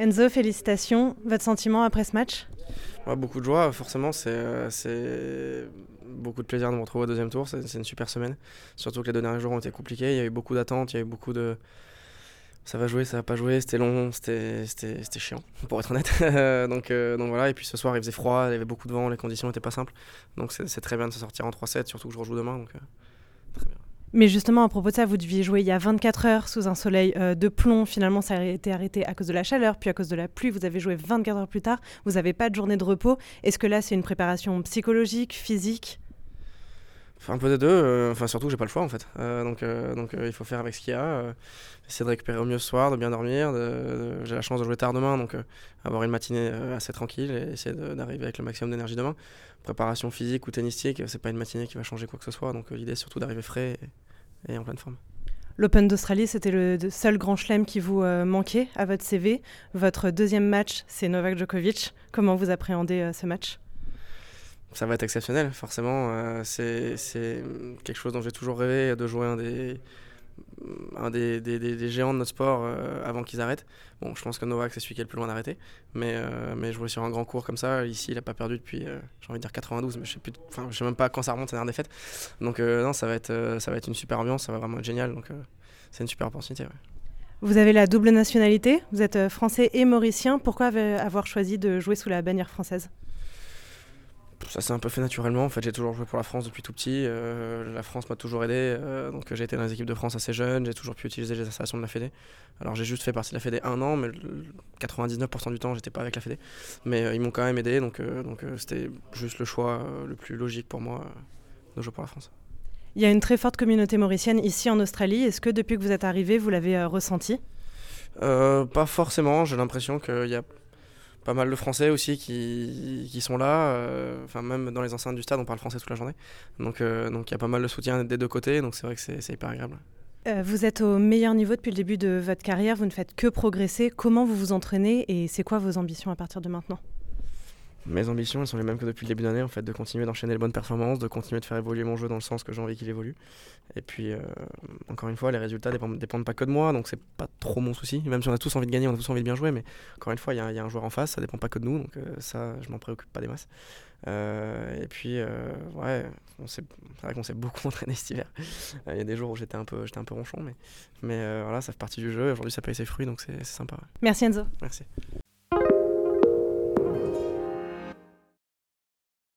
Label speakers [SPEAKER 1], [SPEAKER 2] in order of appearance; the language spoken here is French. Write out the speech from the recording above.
[SPEAKER 1] Enzo, félicitations. Votre sentiment après ce match?
[SPEAKER 2] Beaucoup de joie, forcément. C'est beaucoup de plaisir de me retrouver au deuxième tour. C'est une super semaine. Surtout que les derniers jours ont été compliqués. Il y a eu beaucoup d'attentes, il y a eu beaucoup de. Ça va jouer, ça va pas jouer, c'était long, c'était chiant, pour être honnête. donc, euh, donc voilà, et puis ce soir il faisait froid, il y avait beaucoup de vent, les conditions n'étaient pas simples. Donc c'est très bien de se sortir en 3-7, surtout que je rejoue demain. Euh.
[SPEAKER 1] Mais justement, à propos de ça, vous deviez jouer il y a 24 heures sous un soleil euh, de plomb. Finalement, ça a été arrêté à cause de la chaleur, puis à cause de la pluie. Vous avez joué 24 heures plus tard. Vous n'avez pas de journée de repos. Est-ce que là, c'est une préparation psychologique, physique?
[SPEAKER 2] Un peu des deux, euh, enfin surtout j'ai pas le choix en fait. Euh, donc donc il faut faire avec ce qu'il y a. essayer de récupérer au mieux ce soir, de bien dormir. j'ai la chance de jouer tard demain, donc avoir une matinée assez tranquille et essayer d'arriver avec le maximum d'énergie demain. Préparation physique ou tennistique, c'est pas une matinée qui va changer quoi que ce soit. Donc l'idée est surtout d'arriver frais et, en pleine forme.
[SPEAKER 1] L'Open d'Australie, c'était le seul grand chelem qui vous manquait à votre CV. Votre deuxième match, c'est Novak Djokovic. Comment vous appréhendez ce match?
[SPEAKER 2] Ça va être exceptionnel, forcément. Euh, c'est quelque chose dont j'ai toujours rêvé, de jouer un des, géants de notre sport euh, avant qu'ils arrêtent. Bon, je pense que Novak, c'est celui qui est le plus loin d'arrêter. Mais, euh, mais jouer sur un grand cours comme ça, ici, il n'a pas perdu depuis, j'ai envie de dire 92, mais je sais, plus, je sais même pas quand ça remonte sa dernière défaite. Donc, non, ça va, être, ça va être une super ambiance, ça va vraiment être génial. Donc, c'est une super opportunité.
[SPEAKER 1] Vous avez la double nationalité, vous êtes français et mauricien. Pourquoi avoir choisi de jouer sous la bannière française?
[SPEAKER 2] Ça s'est un peu fait naturellement. En fait, j'ai toujours joué pour la France depuis tout petit. Euh, la France m'a toujours aidé. Euh, donc, j'ai été dans les équipes de France assez jeune. J'ai toujours pu utiliser les installations de la Fédé. Alors, j'ai juste fait partie de la Fédé un an, mais 99% du temps, j'étais pas avec la Fédé. Mais euh, ils m'ont quand même aidé. Donc, donc c'était juste le choix le plus logique pour moi de jouer pour la France.
[SPEAKER 1] Il y a une très forte communauté mauricienne ici en Australie. Est-ce que depuis que vous êtes arrivé, vous l'avez ressenti
[SPEAKER 2] Pas forcément. J'ai l'impression qu'il y a pas mal de Français aussi qui, sont là. Euh, enfin, même dans les enceintes du stade, on parle français toute la journée. Donc, euh, donc il y a pas mal de soutien des deux côtés. Donc, c'est vrai que c'est hyper agréable.
[SPEAKER 1] Euh, vous êtes au meilleur niveau depuis le début de votre carrière. Vous ne faites que progresser. Comment vous vous entraînez et c'est quoi vos ambitions à partir de maintenant?
[SPEAKER 2] Mes ambitions, elles sont les mêmes que depuis le début d'année, en fait, de continuer d'enchaîner les bonnes performances, de continuer de faire évoluer mon jeu dans le sens que j'ai envie qu'il évolue. Et puis, euh, encore une fois, les résultats dépendent, dépendent pas que de moi, donc c'est pas trop mon souci. Même si on a tous envie de gagner, on a tous envie de bien jouer, mais encore une fois, il y, a un joueur en face, ça dépend pas que de nous, donc euh, ça, je m'en préoccupe pas des masses. Euh, et puis, ouais, c'est vrai qu'on s'est beaucoup entraîné cet hiver. Il y a des jours où j'étais un peu, j'étais un peu ronchon, mais, mais voilà, ça fait partie du jeu. Aujourd'hui, ça paye ses fruits, donc c'est sympa.
[SPEAKER 1] Merci Enzo.
[SPEAKER 2] Merci.